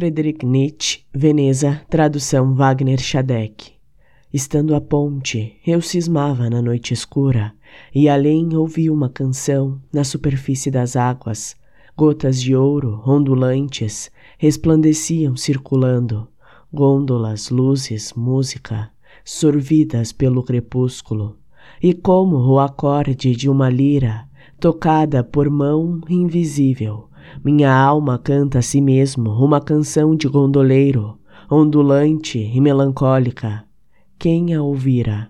Friedrich Nietzsche, Veneza, tradução Wagner Schadek. Estando à ponte, eu cismava na noite escura, e além ouvi uma canção na superfície das águas. Gotas de ouro, ondulantes, resplandeciam circulando, gôndolas, luzes, música, sorvidas pelo crepúsculo, e como o acorde de uma lira, tocada por mão invisível, minha alma canta a si mesmo uma canção de gondoleiro, ondulante e melancólica. Quem a ouvira?